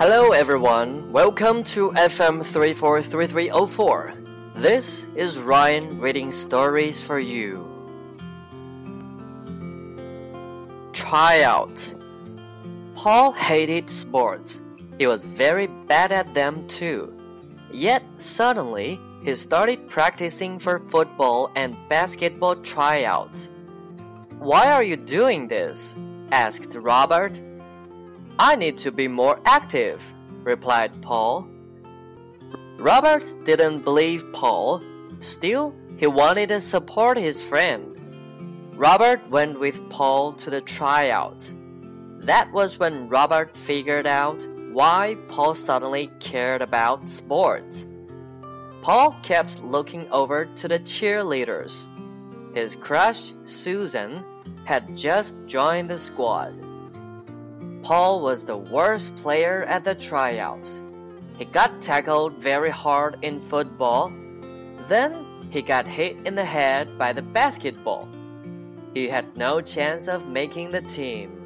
Hello everyone, welcome to FM 343304. This is Ryan reading stories for you. Tryouts. Paul hated sports. He was very bad at them too. Yet suddenly, he started practicing for football and basketball tryouts. Why are you doing this? asked Robert. I need to be more active, replied Paul. Robert didn't believe Paul. Still, he wanted to support his friend. Robert went with Paul to the tryouts. That was when Robert figured out why Paul suddenly cared about sports. Paul kept looking over to the cheerleaders. His crush, Susan, had just joined the squad. Paul was the worst player at the tryouts. He got tackled very hard in football. Then he got hit in the head by the basketball. He had no chance of making the team.